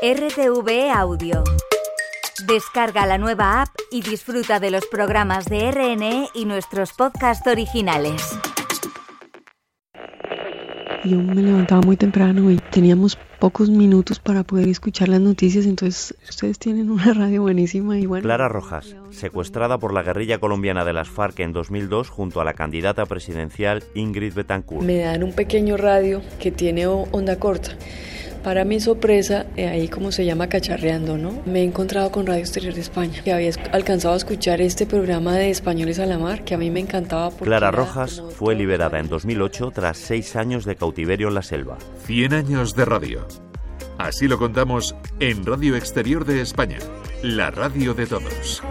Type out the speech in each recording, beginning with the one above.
RTV Audio. Descarga la nueva app y disfruta de los programas de RNE y nuestros podcasts originales. Yo me levantaba muy temprano y teníamos pocos minutos para poder escuchar las noticias, entonces ustedes tienen una radio buenísima y bueno. Clara Rojas, secuestrada por la guerrilla colombiana de las FARC en 2002 junto a la candidata presidencial Ingrid Betancourt. Me dan un pequeño radio que tiene onda corta. Para mi sorpresa, eh, ahí como se llama cacharreando, ¿no? Me he encontrado con Radio Exterior de España, que había alcanzado a escuchar este programa de Españoles a la Mar, que a mí me encantaba. Clara Rojas fue liberada en 2008 tras seis años de cautiverio en la selva. 100 años de radio. Así lo contamos en Radio Exterior de España, la radio de todos.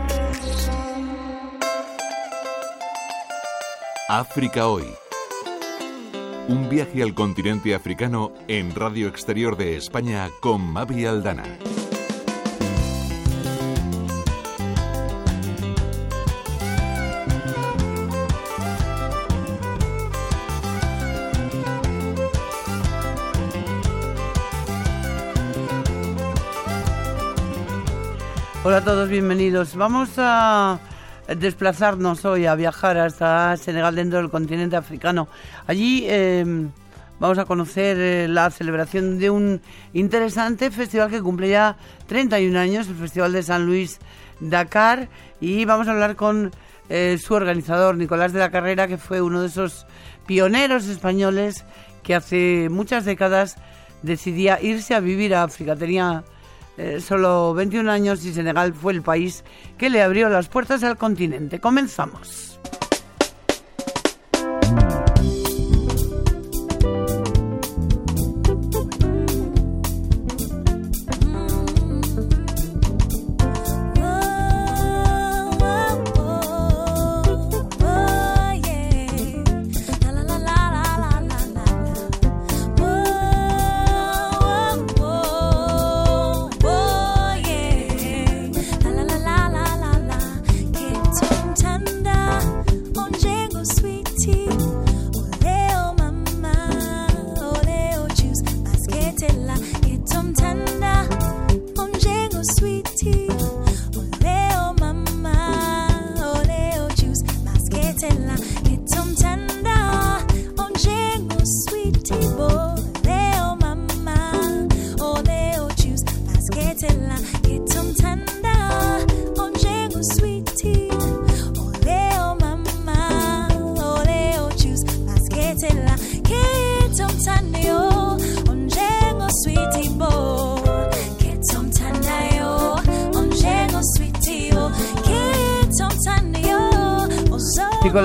África Hoy un viaje al continente africano en Radio Exterior de España con Mavi Aldana. Hola a todos, bienvenidos. Vamos a desplazarnos hoy a viajar hasta Senegal dentro del continente africano. Allí em, vamos a conocer eh, la celebración de un interesante festival que cumple ya 31 años, el Festival de San Luis Dakar, y vamos a hablar con eh, su organizador, Nicolás de la Carrera, que fue uno de esos pioneros españoles que hace muchas décadas decidía irse a vivir a África. Eh, solo 21 años y Senegal fue el país que le abrió las puertas al continente. Comenzamos.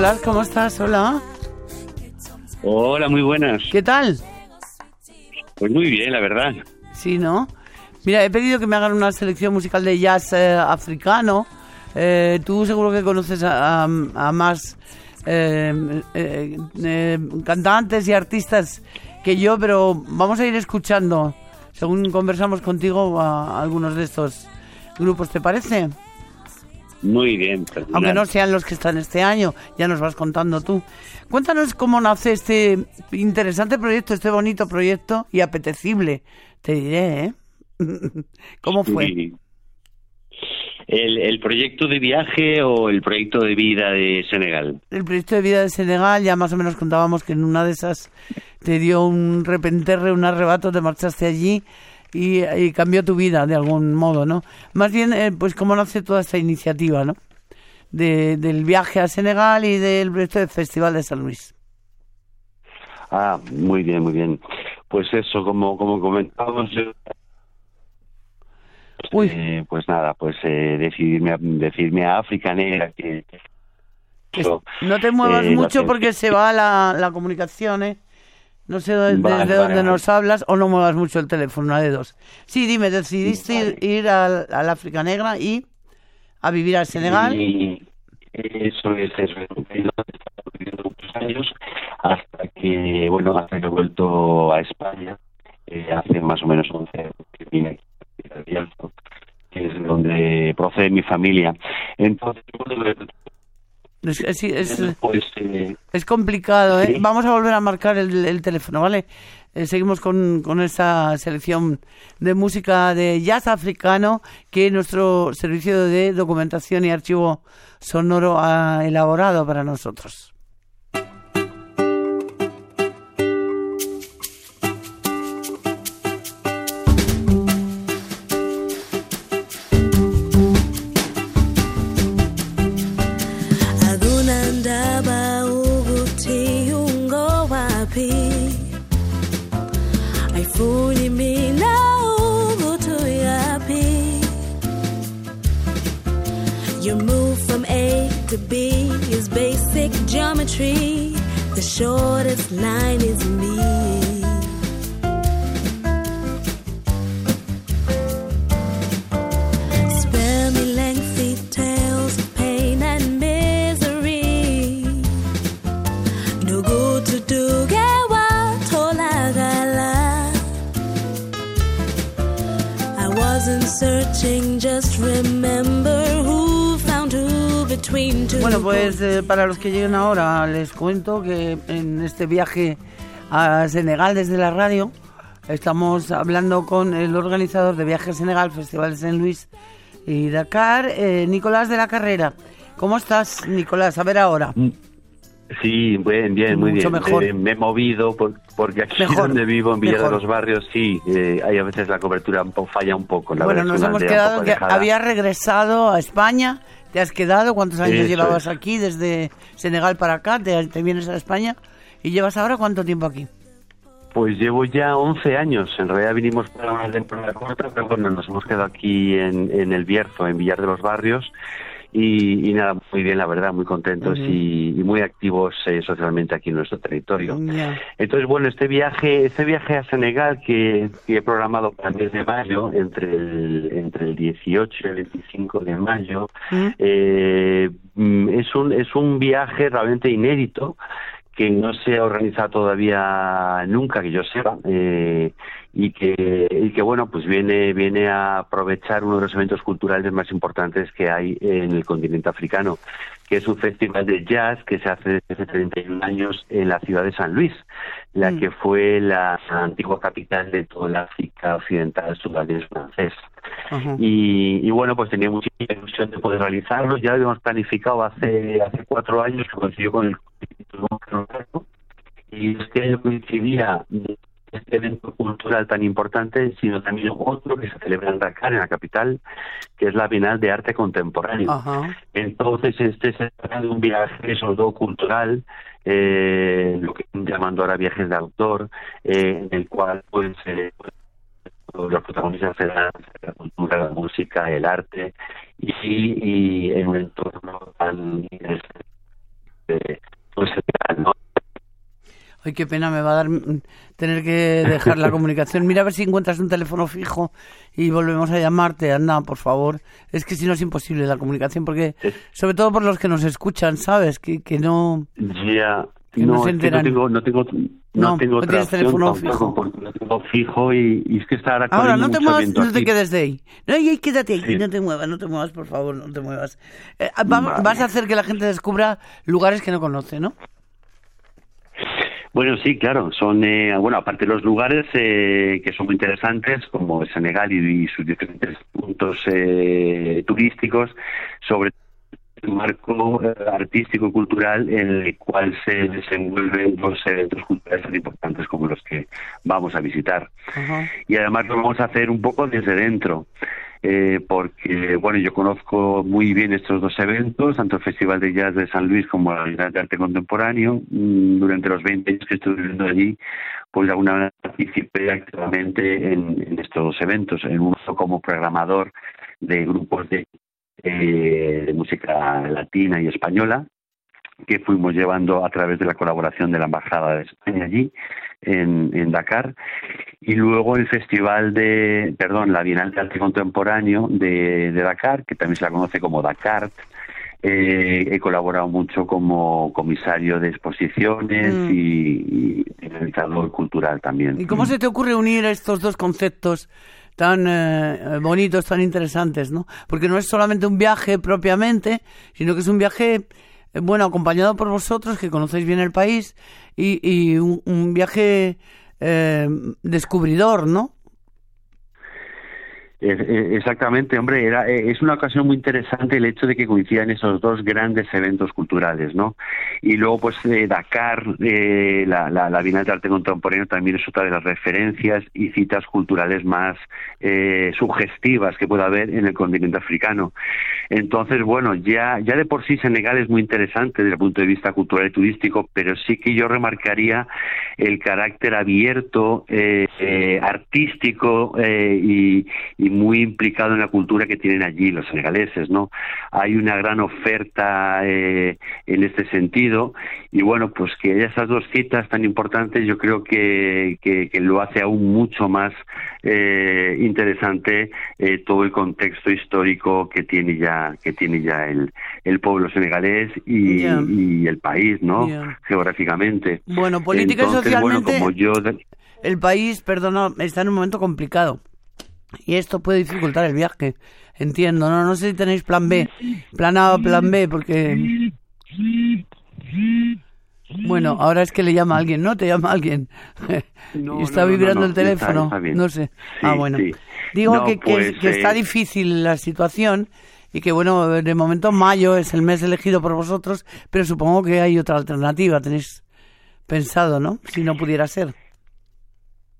Nicolás, ¿cómo estás? Hola. Hola, muy buenas. ¿Qué tal? Pues muy bien, la verdad. Sí, ¿no? Mira, he pedido que me hagan una selección musical de jazz eh, africano. Eh, tú seguro que conoces a, más eh, cantantes y artistas que yo, pero vamos a ir escuchando, según conversamos contigo, a algunos de estos grupos, ¿te parece? Muy bien. Aunque no sean los que están este año, ya nos vas contando tú. Cuéntanos cómo nace este interesante proyecto, este bonito proyecto y apetecible, te diré, ¿eh? ¿Cómo fue? El, ¿El, proyecto de viaje o el proyecto de vida de Senegal? El proyecto de vida de Senegal, ya más o menos contábamos que en una de esas te dio un repenterre, un arrebato, te marchaste allí y, cambió tu vida de algún modo, ¿no? Más bien, eh, pues cómo nace toda esta iniciativa, ¿no? De, del viaje a Senegal y del Festival de San Luis. Ah, muy bien, muy bien. Pues eso, como, como comentábamos, eh, pues nada, pues eh, decidirme, a, decidirme a África Negra que... no te muevas mucho porque se va la, la comunicación, ¿eh? No sé desde dónde nos hablas o no muevas mucho el teléfono, una de dos. Sí, dime, decidiste ir, al, África Negra y a vivir al Senegal. Y eso es, eso viviendo muchos años hasta que, bueno, hasta que he vuelto a España eh, hace más o menos 11 años que vine aquí que es donde procede mi familia. Entonces, bueno, es, es, es, complicado, ¿eh? Vamos a volver a marcar el, teléfono, ¿vale? eh, seguimos con, con esta selección de música de jazz africano que nuestro servicio de documentación y archivo sonoro ha elaborado para nosotros. Pues eh, para los que lleguen ahora, les cuento que en este viaje a Senegal desde la radio estamos hablando con el organizador de Viaje Senegal, Festival de San Luis y Dakar, eh, Nicolás de la Carrera. ¿Cómo estás, Nicolás? A ver ahora. Mm, sí, bien, bien, muy bien. Mejor. me he movido porque aquí donde vivo, en Villa de los Barrios, sí, eh, hay a veces la cobertura falla un poco. La bueno, nos hemos quedado que había regresado a España ¿Te has quedado? ¿Cuántos años llevabas aquí desde Senegal para acá? ¿Te, vienes a España? ¿Y llevas ahora cuánto tiempo aquí? Pues llevo ya 11 años. En realidad vinimos para una temporada corta, pero bueno, nos hemos quedado aquí en, en El Bierzo, en Villar de los Barrios. Y, nada, muy bien, la verdad, muy contentos y, muy activos eh, socialmente aquí en nuestro territorio. Entonces, bueno, este viaje, este viaje a Senegal que, he programado para el mes de mayo, entre el, entre el 18 y el 25 de mayo, eh, mm, es, un, es un viaje realmente inédito que no se ha organizado todavía nunca, que yo sepa. Eh, y que, y que bueno, pues viene, viene a aprovechar uno de los eventos culturales más importantes que hay en el continente africano, que es un festival de jazz que se hace desde 31 años en la ciudad de San Luis, la mm. que fue la antigua capital de toda la África occidental sudanés francés. y, y, bueno, pues tenía mucha ilusión de poder realizarlo. Ya lo habíamos planificado hace, hace cuatro años, que coincidió con el y este año coincidía este evento cultural tan importante, sino también otro que se celebra en Dakar, en la capital, que es la Bienal de Arte Contemporáneo. Entonces, este se trata de un viaje, sobre todo cultural, eh, lo que están llamando ahora viajes de autor, eh, en el cual pues, eh, los protagonistas serán la cultura, la música, el arte, y, y en un entorno tan pues, ¿no? Ay, qué pena me va a dar tener que dejar la comunicación. Mira a ver si encuentras un teléfono fijo y volvemos a llamarte. Anda, por favor. Es que si no es imposible la comunicación, porque sobre todo por los que nos escuchan, ¿sabes? Que, que no... Ya, no, no, tengo, no tengo, no, tengo tienes teléfono fijo. No tengo fijo y, es que está ahora Ahora, no te muevas, no te quedes de ahí. No, y quédate ahí, no te muevas, no te muevas, por favor, no te muevas. Eh, vas a hacer que la gente descubra lugares que no conoce, ¿no? Bueno, sí, claro. Son, eh, bueno, aparte de los lugares eh, que son muy interesantes, como Senegal y, sus diferentes puntos eh, turísticos, sobre un marco artístico y cultural en el cual se desenvuelven dos eventos culturales tan importantes como los que vamos a visitar. Y además lo vamos a hacer un poco desde dentro eh, porque bueno yo conozco muy bien estos dos eventos, tanto el Festival de Jazz de San Luis como la Bienal de Arte Contemporáneo. Mm, durante los 20 años que estuve viviendo allí, pues alguna manera participé activamente en, estos dos eventos, en uno como programador de grupos de, eh, de música latina y española que fuimos llevando a través de la colaboración de la Embajada de España allí, en, en, Dakar. Y luego el Festival de, perdón, la Bienal de Arte Contemporáneo de, de Dakar, que también se la conoce como Dakar. Eh, he colaborado mucho como comisario de exposiciones mm. y, y cultural también. ¿Y cómo se te ocurre unir estos dos conceptos? tan eh, bonitos, tan interesantes, ¿no? Porque no es solamente un viaje propiamente, sino que es un viaje bueno, acompañado por vosotros que conocéis bien el país y, un, viaje eh, descubridor, ¿no? Exactamente, hombre, era, eh, es una ocasión muy interesante el hecho de que coincidan esos dos grandes eventos culturales, ¿no? Y luego, pues, eh, Dakar, eh, la, la, la Bienal de Arte Contemporáneo también es otra de las referencias y citas culturales más eh, sugestivas que pueda haber en el continente africano. Entonces, bueno, ya, ya de por sí Senegal es muy interesante desde el punto de vista cultural y turístico, pero sí que yo remarcaría el carácter abierto, eh, eh, artístico eh, y, y muy implicado en la cultura que tienen allí los senegaleses, ¿no? Hay una gran oferta eh, en este sentido y bueno, pues que haya esas dos citas tan importantes, yo creo que, que, que lo hace aún mucho más eh, interesante eh, todo el contexto histórico que tiene ya que tiene ya el, el pueblo senegalés y, y el país, ¿no? Geográficamente. Bueno, política y bueno, socialmente- como yo El país, perdona, está en un momento complicado. Y esto puede dificultar el viaje. Entiendo, no, no sé si tenéis plan B, plan A o plan B, porque... Bueno, ahora es que le llama a alguien, ¿no? Te llama alguien. No, y está no, vibrando no, el teléfono. está no sé. Sí, ah, bueno. sí. Digo No, que, que- pues, que está eh, difícil la situación y que, bueno, de momento mayo es el mes elegido por vosotros, pero supongo que hay otra alternativa. Tenéis pensado, ¿no? Si no pudiera ser.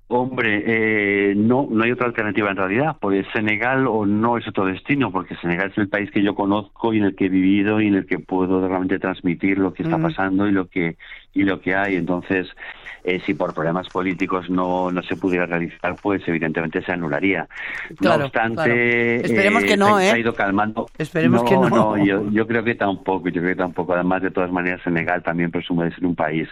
Hombre, eh, no, no hay otra alternativa en realidad, porque Senegal o no es otro destino, porque Senegal es el país que yo conozco y en el que he vivido y en el que puedo realmente transmitir lo que está pasando y lo que y lo que hay. Entonces, eh, si por problemas políticos no, no se pudiera realizar, pues evidentemente se anularía. Claro, no obstante, claro. Esperemos eh, que no, se, se ha ¿eh? ido calmando. Esperemos no, que no. yo, yo creo que tampoco, yo creo que tampoco. Además, de todas maneras, Senegal también presume de ser un país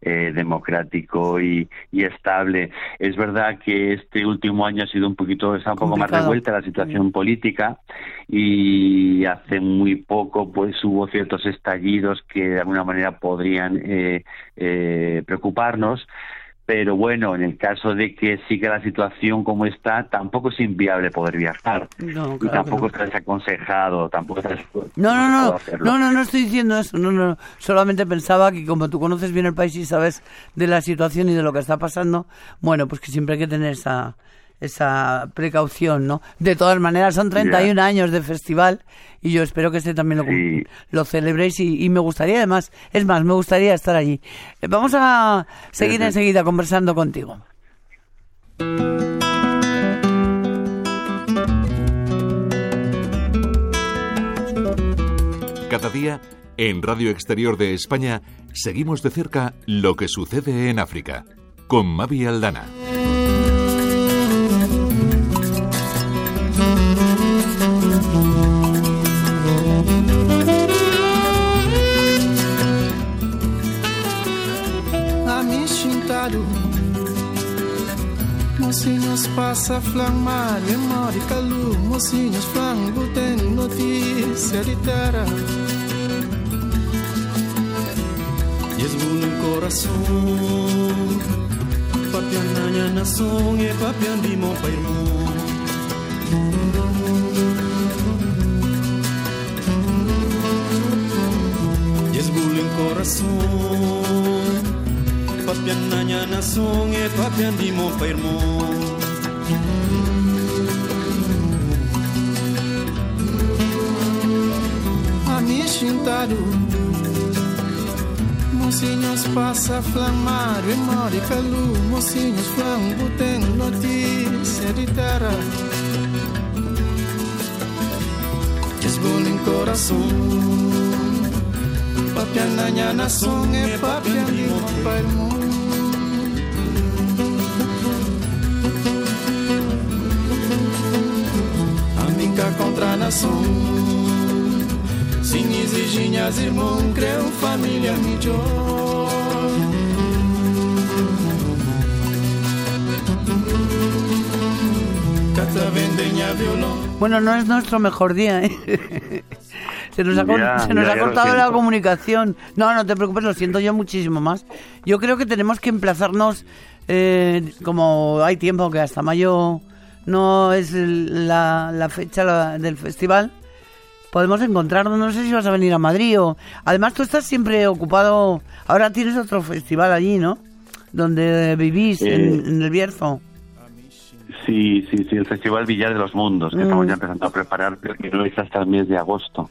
eh, democrático y, y estable. Es verdad que este último año ha sido un poquito, está un poco más revuelta la situación política y hace muy poco pues hubo ciertos estallidos que de alguna manera podrían eh, eh, preocuparnos pero bueno, en el caso de que siga la situación como está, tampoco es inviable poder viajar. No, y claro que tampoco no. está desaconsejado, tampoco está No, no, no, hacerlo. no, no, no estoy diciendo eso, no, no, solamente pensaba que como tú conoces bien el país y sabes de la situación y de lo que está pasando, bueno, pues que siempre hay que tener esa, esa precaución, ¿no? De todas maneras, son 31 años de festival y yo espero que este también lo, Sí. lo celebréis y, y me gustaría además, es más, me gustaría estar allí. Eh, Vamos a seguir enseguida conversando contigo. Cada día, en Radio Exterior de España, seguimos de cerca lo que sucede en África. Con Mavi Aldana. Flamar, memória e calor Mocinhos flango tem notícia de terra Esbulo no coração Papiananya nação e papian di mo pa irmão Esbulo no coração Papian nanya nação e papian di mo pa irmão Amishintado Mocinhos passa flamar, memória e calor Mocinhos flambo tem notícia de terra. Desbolo em coração. Papian nanya nação e papian di mo pa irmão Amiga contra a nação Bueno, no es nuestro mejor día, ¿eh? Se nos ha, con- Ya, se nos ya, ha ya lo cortado la comunicación. No, no te preocupes, lo siento yo muchísimo más. Yo creo que tenemos que emplazarnos, eh, como hay tiempo que hasta mayo no es el- la, la fecha la- del festival, podemos encontrarnos. No sé si vas a venir a Madrid o... Además, tú estás siempre ocupado. Ahora tienes otro festival allí, ¿no? donde vivís, en, Eh, en el Bierzo. Sí, sí, sí, el Festival Villar de los Mundos, que Mm. estamos ya empezando a preparar, pero que no es hasta el mes de agosto.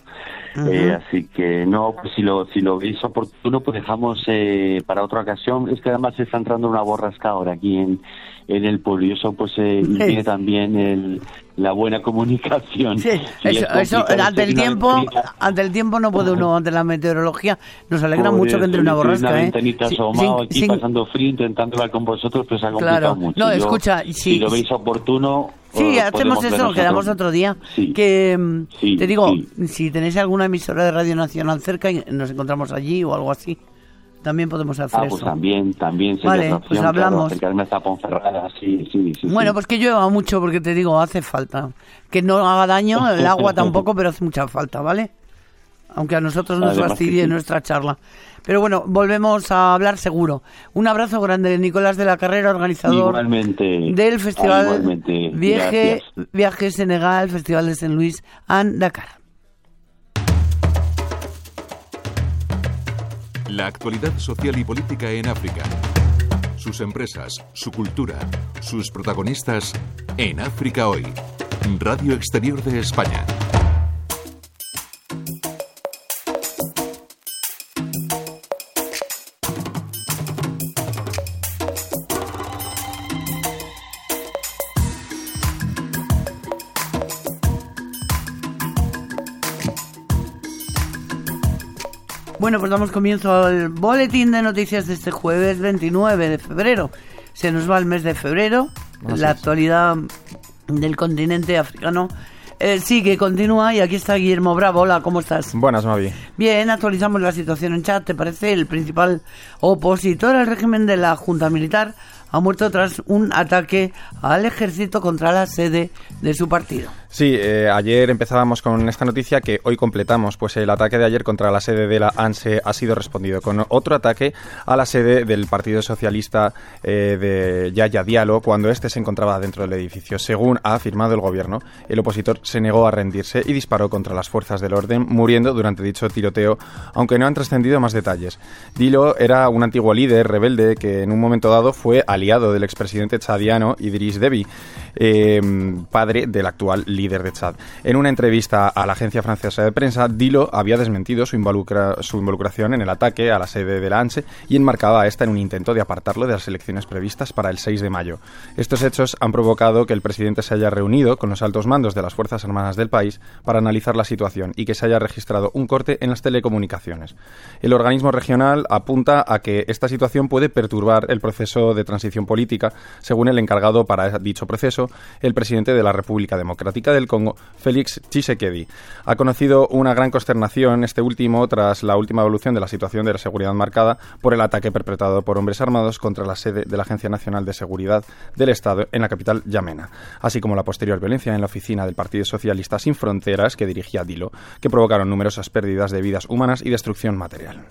Eh, así que no, pues si lo, si lo veis oportuno, pues dejamos eh, para otra ocasión. Es que además se está entrando una borrasca ahora aquí en, en el pueblo y eso pues eh, impide también el, la buena comunicación. Sí, eso, eso, ante el tiempo, ventanita. ante el tiempo no puede uno, ante la meteorología, nos alegra Joder, mucho que entre una borrasca, una ¿eh? ventanita asomado sin- aquí sin- pasando frío, intentando hablar con vosotros, pues se ha complicado Claro. mucho. No, Yo, escucha, si sí, lo veis oportuno, Sí, eh, hacemos eso, quedamos otro- día. Sí. Que Sí, te digo, sí. si tenéis alguna emisora de Radio Nacional cerca nos encontramos allí o algo así, también podemos hacer Ah, eso. pues también, también sería Vale, opción, pues claro, hablamos. acercarme hasta Ponferrada, sí, sí, sí. Bueno, pues que llueva mucho porque te digo, hace falta. Que no haga daño, el agua tampoco, pero hace mucha falta, ¿vale? Aunque a nosotros nos Además fastidie nuestra charla. Pero bueno, volvemos a hablar seguro. Un abrazo grande, Nicolás de la Carrera, organizador Igualmente. del Ah, Festival igualmente. Viaje. Viaje Senegal, Festival de Saint Louis and Dakar. La actualidad social y política en África. Sus empresas, su cultura, sus protagonistas en África hoy. Radio Exterior de España. Bueno, pues damos comienzo al boletín de noticias de este jueves 29 de febrero. Se nos va el mes de febrero. La actualidad del continente africano eh, sigue, continúa. Y aquí está Guillermo Bravo. Hola, ¿cómo estás? Buenas, Mavi. Bien, actualizamos la situación en chat. ¿Te parece? El principal opositor al régimen de la Junta Militar ha muerto tras un ataque al ejército contra la sede de su partido. Sí, eh, ayer empezábamos con esta noticia que hoy completamos, pues el ataque de ayer contra la sede de la ANSE ha sido respondido con otro ataque a la sede del Partido Socialista eh, de Yaya Diallo cuando éste se encontraba dentro del edificio. Según ha afirmado el gobierno, el opositor se negó a rendirse y disparó contra las fuerzas del orden, muriendo durante dicho tiroteo, aunque no han trascendido más detalles. Dilo era un antiguo líder rebelde que en un momento dado fue aliado del expresidente chadiano Idris Deby, eh, padre del actual líder de Chad. En una entrevista a la agencia francesa de prensa, Dilo había desmentido su, involucra- su involucración en el ataque a la sede de la ANSE y enmarcaba a esta en un intento de apartarlo de las elecciones previstas para el 6 de mayo. Estos hechos han provocado que el presidente se haya reunido con los altos mandos de las Fuerzas Armadas del país para analizar la situación y que se haya registrado un corte en las telecomunicaciones. El organismo regional apunta a que esta situación puede perturbar el proceso de transición política, según el encargado para dicho proceso, el presidente de la República Democrática del Congo, Félix Tshisekedi. Ha conocido una gran consternación este último tras la última evolución de la situación de la seguridad marcada por el ataque perpetrado por hombres armados contra la sede de la Agencia Nacional de Seguridad del Estado en la capital Yamena, así como la posterior violencia en la oficina del Partido Socialista Sin Fronteras que dirigía Dilo, que provocaron numerosas pérdidas de vidas humanas y destrucción material.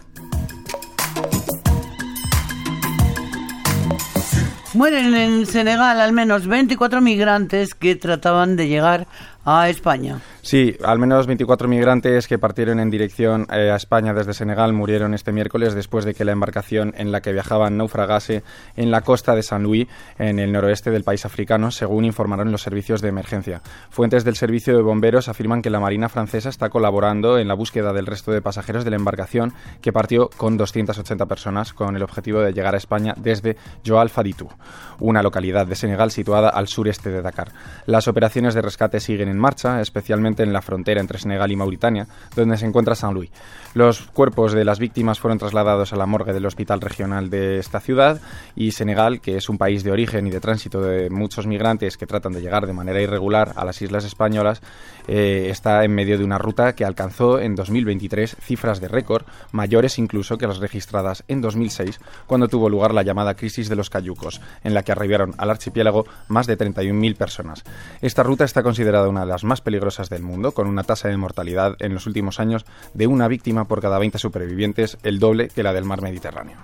Mueren en Senegal al menos 24 migrantes que trataban de llegar a España. Sí, al menos 24 migrantes que partieron en dirección eh, a España desde Senegal murieron este miércoles después de que la embarcación en la que viajaban naufragase en la costa de San Luis, en el noroeste del país africano, según informaron los servicios de emergencia. Fuentes del servicio de bomberos afirman que la Marina francesa está colaborando en la búsqueda del resto de pasajeros de la embarcación que partió con 280 personas con el objetivo de llegar a España desde Joal Faditou, una localidad de Senegal situada al sureste de Dakar. Las operaciones de rescate siguen en marcha, especialmente en la frontera entre Senegal y Mauritania, donde se encuentra San Luis. Los cuerpos de las víctimas fueron trasladados a la morgue del hospital regional de esta ciudad y Senegal, que es un país de origen y de tránsito de muchos migrantes que tratan de llegar de manera irregular a las islas españolas, eh, está en medio de una ruta que alcanzó en 2023 cifras de récord mayores incluso que las registradas en 2006, cuando tuvo lugar la llamada crisis de los cayucos, en la que arribaron al archipiélago más de 31.000 personas. Esta ruta está considerada una de las más peligrosas del mundo, con una tasa de mortalidad en los últimos años de una víctima por cada 20 supervivientes, el doble que la del mar Mediterráneo.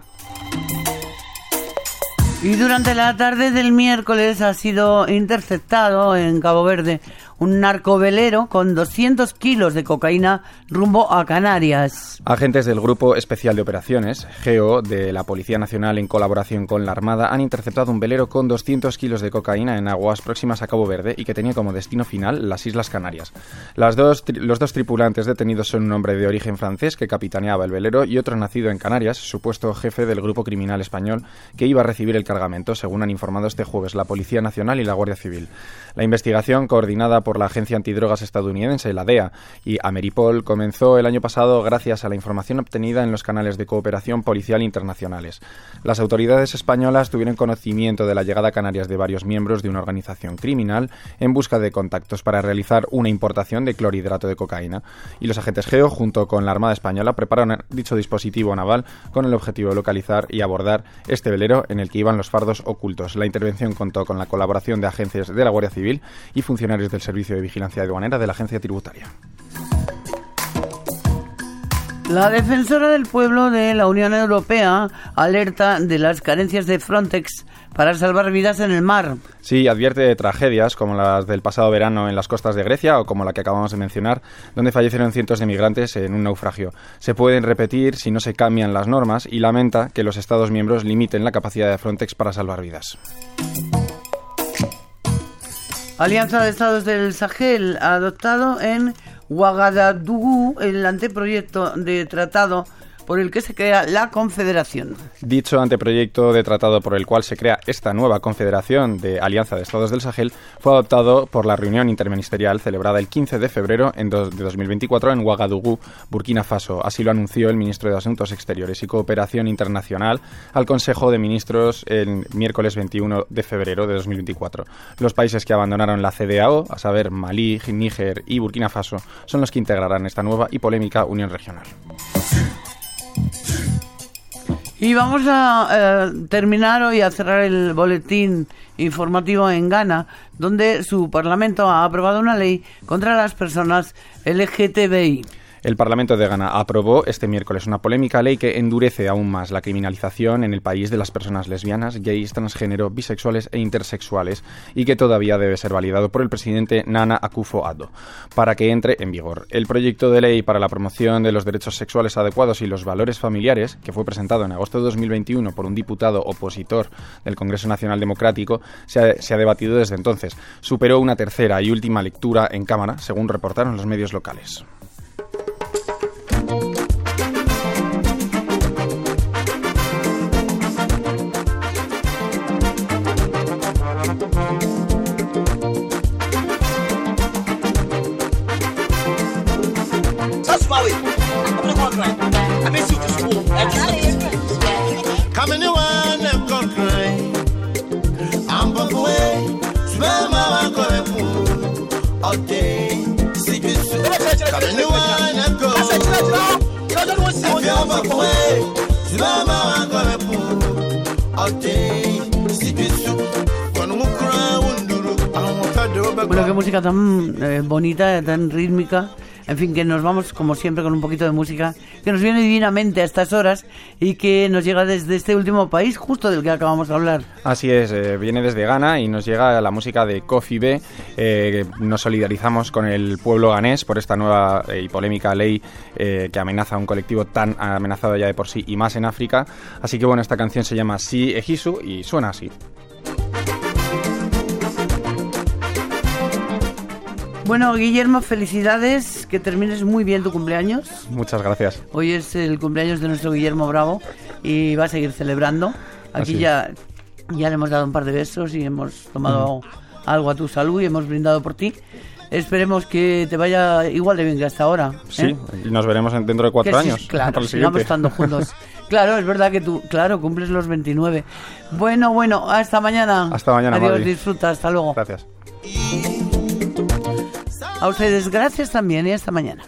Y durante la tarde del miércoles ha sido interceptado en Cabo Verde un narcovelero con 200 kilos de cocaína rumbo a Canarias. Agentes del Grupo Especial de Operaciones, GEO, de la Policía Nacional en colaboración con la Armada, han interceptado un velero con 200 kilos de cocaína en aguas próximas a Cabo Verde y que tenía como destino final las Islas Canarias. Las dos, los dos tripulantes detenidos son un hombre de origen francés que capitaneaba el velero y otro nacido en Canarias, supuesto jefe del grupo criminal español que iba a recibir el cargamento, según han informado este jueves la Policía Nacional y la Guardia Civil. La investigación, coordinada por la Agencia Antidrogas estadounidense, la DEA, y Ameripol, comenzó el año pasado gracias a la información obtenida en los canales de cooperación policial internacionales. Las autoridades españolas tuvieron conocimiento de la llegada a Canarias de varios miembros de una organización criminal en busca de contactos para realizar una importación de clorhidrato de cocaína, y los agentes GEO, junto con la Armada Española, prepararon dicho dispositivo naval con el objetivo de localizar y abordar este velero en el que iban los fardos ocultos. La intervención contó con la colaboración de agentes de la Guardia Civil y funcionarios del Servicio de Vigilancia Aduanera de la Agencia Tributaria. La defensora del pueblo de la Unión Europea alerta de las carencias de Frontex para salvar vidas en el mar. Sí, advierte de tragedias como las del pasado verano en las costas de Grecia o como la que acabamos de mencionar, donde fallecieron cientos de migrantes en un naufragio. Se pueden repetir si no se cambian las normas y lamenta que los Estados miembros limiten la capacidad de Frontex para salvar vidas. Alianza de Estados del Sahel ha adoptado en Ouagadougou el anteproyecto de tratado por el que se crea la Confederación. Dicho anteproyecto de tratado por el cual se crea esta nueva Confederación de Alianza de Estados del Sahel fue adoptado por la reunión interministerial celebrada el 15 de febrero de 2024 en Ouagadougou, Burkina Faso. Así lo anunció el ministro de Asuntos Exteriores y Cooperación Internacional al Consejo de Ministros el miércoles 21 de febrero de 2024. Los países que abandonaron la CDAO, a saber Malí, Níger y Burkina Faso, son los que integrarán esta nueva y polémica unión regional. Y vamos a eh, terminar hoy a cerrar el boletín informativo en Ghana, donde su parlamento ha aprobado una ley contra las personas LGTBI. El Parlamento de Ghana aprobó este miércoles una polémica ley que endurece aún más la criminalización en el país de las personas lesbianas, gays, transgénero, bisexuales e intersexuales y que todavía debe ser validado por el presidente Nana Akufo-Addo para que entre en vigor. El proyecto de ley para la promoción de los derechos sexuales adecuados y los valores familiares, que fue presentado en agosto de 2021 por un diputado opositor del Congreso Nacional Democrático, se ha, se ha debatido desde entonces. Superó una tercera y última lectura en Cámara, según reportaron los medios locales. Cado Bueno, qué música tan eh, bonita, tan rítmica. En fin, que nos vamos como siempre con un poquito de música que nos viene divinamente a estas horas y que nos llega desde este último país justo del que acabamos de hablar. Así es, eh, viene desde Ghana y nos llega la música de Kofi B. Eh, nos solidarizamos con el pueblo ganés por esta nueva eh, y polémica ley eh, que amenaza a un colectivo tan amenazado ya de por sí y más en África. Así que bueno, esta canción se llama Si Ejisu y suena así. Bueno, Guillermo, felicidades, que termines muy bien tu cumpleaños. Muchas gracias. Hoy es el cumpleaños de nuestro Guillermo Bravo y va a seguir celebrando. Aquí Así ya, ya le hemos dado un par de besos y hemos tomado algo a tu salud y hemos brindado por ti. Esperemos que te vaya igual de bien que hasta ahora. ¿eh? Sí, y nos veremos en- dentro de cuatro Que sí, años. claro, sigamos estando juntos. Claro, es verdad que tú, claro, cumples los 29. Bueno, bueno, hasta mañana. Hasta mañana, Adiós, disfruta, hasta luego. Gracias. A ustedes gracias también y hasta mañana.